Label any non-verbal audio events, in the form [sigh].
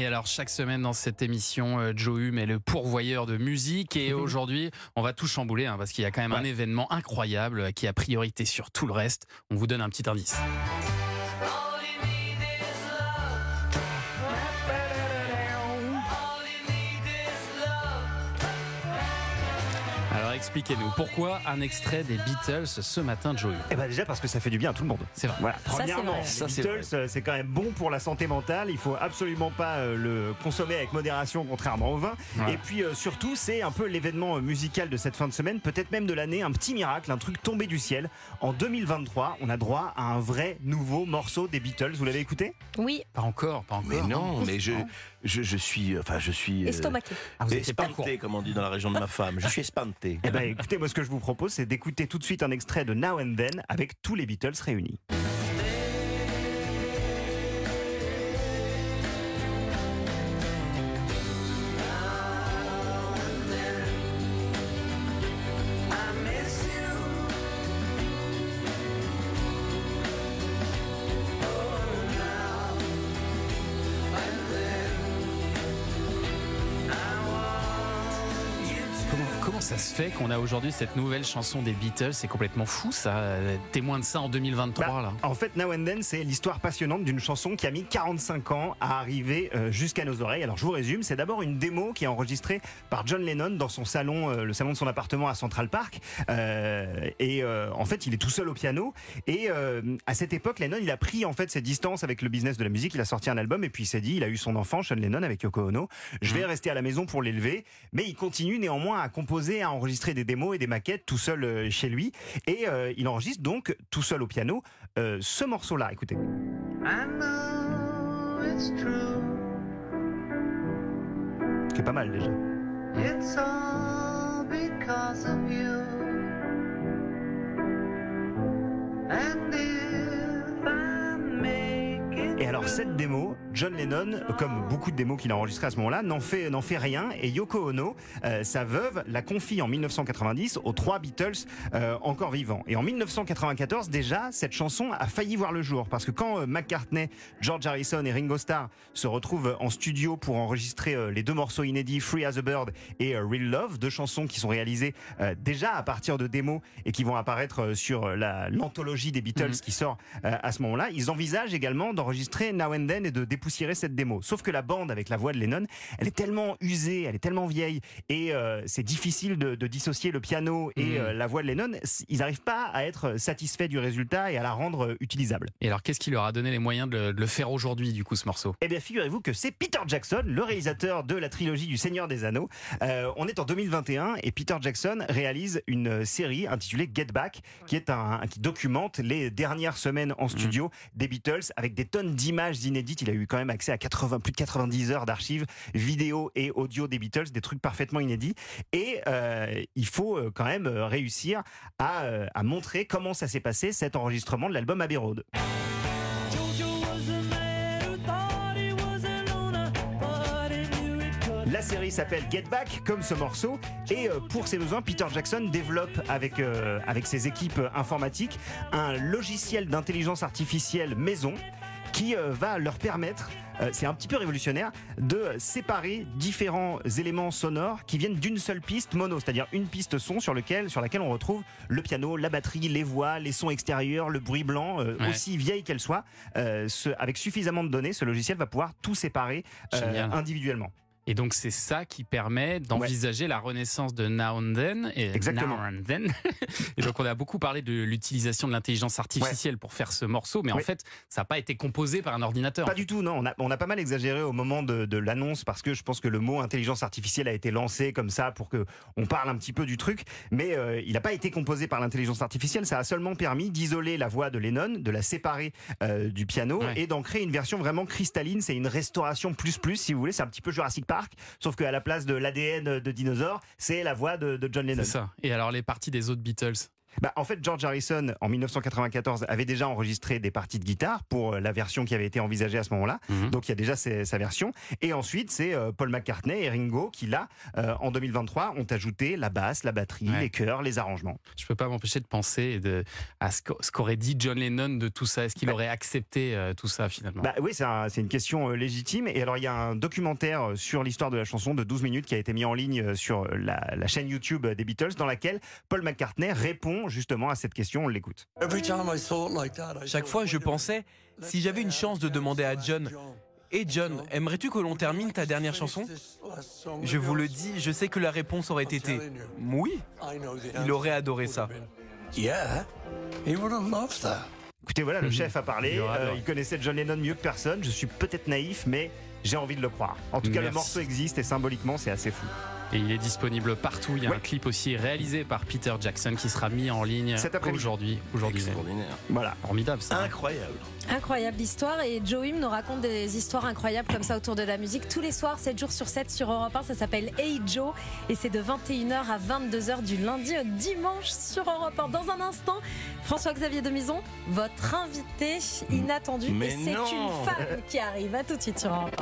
Et alors chaque semaine dans cette émission, euh, Joe Hume est le pourvoyeur de musique et Mhm. aujourd'hui on va tout chambouler hein, parce qu'il y a quand même un événement incroyable euh, qui a priorité sur tout le reste. On vous donne un petit indice. Expliquez-nous pourquoi un extrait des Beatles ce matin, Joe Hume Eh ben déjà parce que ça fait du bien à tout le monde. C'est vrai. Voilà. c'est Premièrement, vrai. les Ça, c'est Beatles, c'est quand même bon pour la santé mentale. Il faut absolument pas euh, le consommer avec modération, contrairement au vin. Ouais. Et puis euh, surtout, c'est un peu l'événement euh, musical de cette fin de semaine, peut-être même de l'année, un petit miracle, un truc tombé du ciel. En 2023, on a droit à un vrai nouveau morceau des Beatles. Vous l'avez écouté? Oui, Pas encore, pas encore. Mais non, mais je, je, je suis, enfin, je suis. euh, estomaqué. Ah, vous pas espanté, comme on dit dans la région de ma femme. Je suis espanté. Eh ben écoutez, moi ce que je vous propose, c'est d'écouter tout de suite un extrait de Now and Then avec tous les Beatles réunis. Comment, ça se fait qu'on a aujourd'hui cette nouvelle chanson des Beatles? C'est complètement fou ça. Témoin de ça en 2023 Bah, là. En fait, Now and Then, c'est l'histoire passionnante d'une chanson qui a mis 45 ans à arriver euh, jusqu'à nos oreilles. Alors, je vous résume, c'est d'abord une démo qui est enregistrée par John Lennon dans son salon, euh, le salon de son appartement à Central Park. Euh, et euh, en fait, il est tout seul au piano. Et euh, à cette époque, Lennon, il a pris en fait ses distances avec le business de la musique. Il a sorti un album et puis il s'est dit, il a eu son enfant, Sean Lennon, avec Yoko Ono. Je vais rester à la maison pour l'élever. Mais il continue néanmoins à composer, à enregistrer des démos et des maquettes tout seul euh, chez lui. Et euh, il enregistre donc tout seul au piano euh, ce morceau-là. Écoutez. I know it's true. qui est pas mal déjà. It's all because of you. And if I make it Et alors cette démo, John Lennon, comme beaucoup de démos qu'il a enregistrées à ce moment-là, n'en fait n'en fait rien. Et Yoko Ono, euh, sa veuve, la confie en 1990 aux trois Beatles euh, encore vivants. Et en 1994 déjà, cette chanson a failli voir le jour parce que quand euh, McCartney, George Harrison et Ringo Starr se retrouvent en studio pour enregistrer les deux morceaux inédits Free as a Bird et Real Love, deux chansons qui sont réalisées déjà à partir de démos et qui vont apparaître sur la l'anthologie des Beatles Mhm. qui sort à ce moment-là, ils envisagent également d'enregistrer Now and Then et de dépoussiérer cette démo. Sauf que la bande avec la voix de Lennon, elle est tellement usée, elle est tellement vieille et euh, c'est difficile de, de dissocier le piano et Mhm. euh, la voix de Lennon. Ils n'arrivent pas à être satisfaits du résultat et à la rendre euh, utilisable. Et alors qu'est-ce qui leur a donné les moyens de le, de le faire aujourd'hui du coup ce morceau? Eh bien, figurez-vous que c'est Peter Jackson, le réalisateur de la trilogie du Seigneur des Anneaux. Euh, on est en 2021 et Peter Jackson réalise une série intitulée Get Back, qui est un qui documente les dernières semaines en studio des Beatles avec des tonnes d'images inédites. Il a eu quand même accès à 80 plus de 90 heures d'archives vidéo et audio des Beatles, des trucs parfaitement inédits. Et euh, il faut euh, quand même euh, réussir à, à montrer comment ça s'est passé cet enregistrement de l'album Abbey Road. La série s'appelle Get Back, comme ce morceau. Et pour ses besoins, Peter Jackson développe avec, euh, avec ses équipes informatiques un logiciel d'intelligence artificielle maison qui euh, va leur permettre, euh, c'est un petit peu révolutionnaire, de séparer différents éléments sonores qui viennent d'une seule piste mono, c'est-à-dire une piste son sur, lequel, sur laquelle on retrouve le piano, la batterie, les voix, les sons extérieurs, le bruit blanc, euh, Ouais. aussi vieille qu'elle soit. ce- avec suffisamment de données, ce logiciel va pouvoir tout séparer individuellement. Et donc c'est ça qui permet d'envisager la renaissance de Now and Then. Et Exactement. Now and Then. [laughs] et donc on a beaucoup parlé de l'utilisation de l'intelligence artificielle pour faire ce morceau, mais en fait ça n'a pas été composé par un ordinateur. Pas du tout, non. On a, on a pas mal exagéré au moment de, de l'annonce parce que je pense que le mot intelligence artificielle a été lancé comme ça pour que on parle un petit peu du truc, mais euh, il n'a pas été composé par l'intelligence artificielle. Ça a seulement permis d'isoler la voix de Lennon, de la séparer euh, du piano et d'en créer une version vraiment cristalline. C'est une restauration plus plus, si vous voulez. C'est un petit peu Jurassic Park, sauf qu'à la place de l'ADN de dinosaure, c'est la voix de, de John Lennon. C'est ça. Et alors les parties des autres Beatles? Bah, en fait, George Harrison, en 1994, avait déjà enregistré des parties de guitare pour euh, la version qui avait été envisagée à ce moment-là. Mhm. Donc il y a déjà ses- sa version. Et ensuite, c'est euh, Paul McCartney et Ringo qui, là, euh, en 2023, ont ajouté la basse, la batterie, Ouais. les chœurs, les arrangements. Je peux pas m'empêcher de penser de, à ce qu'au- ce qu'aurait dit John Lennon de tout ça. Est-ce qu'il Bah- aurait accepté euh, tout ça finalement? Bah oui, c'est un- c'est une question légitime. Et alors, il y a un documentaire sur l'histoire de la chanson de 12 minutes qui a été mis en ligne sur la, la chaîne YouTube des Beatles, dans laquelle Paul McCartney répond justement à cette question. On l'écoute. Chaque fois, je pensais, si j'avais une chance de demander à John, Et John, aimerais-tu que l'on termine ta dernière chanson Je vous le dis, je sais que la réponse aurait été oui. Il aurait adoré ça. Écoutez, voilà, le chef a parlé. Il euh, adoré. il connaissait John Lennon mieux que personne. Je suis peut-être naïf, mais j'ai envie de le croire. En tout cas, le Merci. morceau existe et symboliquement, c'est assez fou. Et il est disponible partout. Il y a Ouais. un clip aussi réalisé par Peter Jackson qui sera mis en ligne Cet après-midi. aujourd'hui. Aujourd'hui. Voilà. formidable ça. Incroyable. Incroyable histoire et Joey nous raconte des histoires incroyables comme ça autour de la musique tous les soirs, 7 jours sur 7 sur Europe 1. Ça s'appelle Hey Joe et c'est de 21h à 22h du lundi au dimanche sur Europe 1. Dans un instant, François-Xavier Demison, votre invité inattendu. Mais et c'est non. une femme qui arrive. À tout de suite sur Europe 1.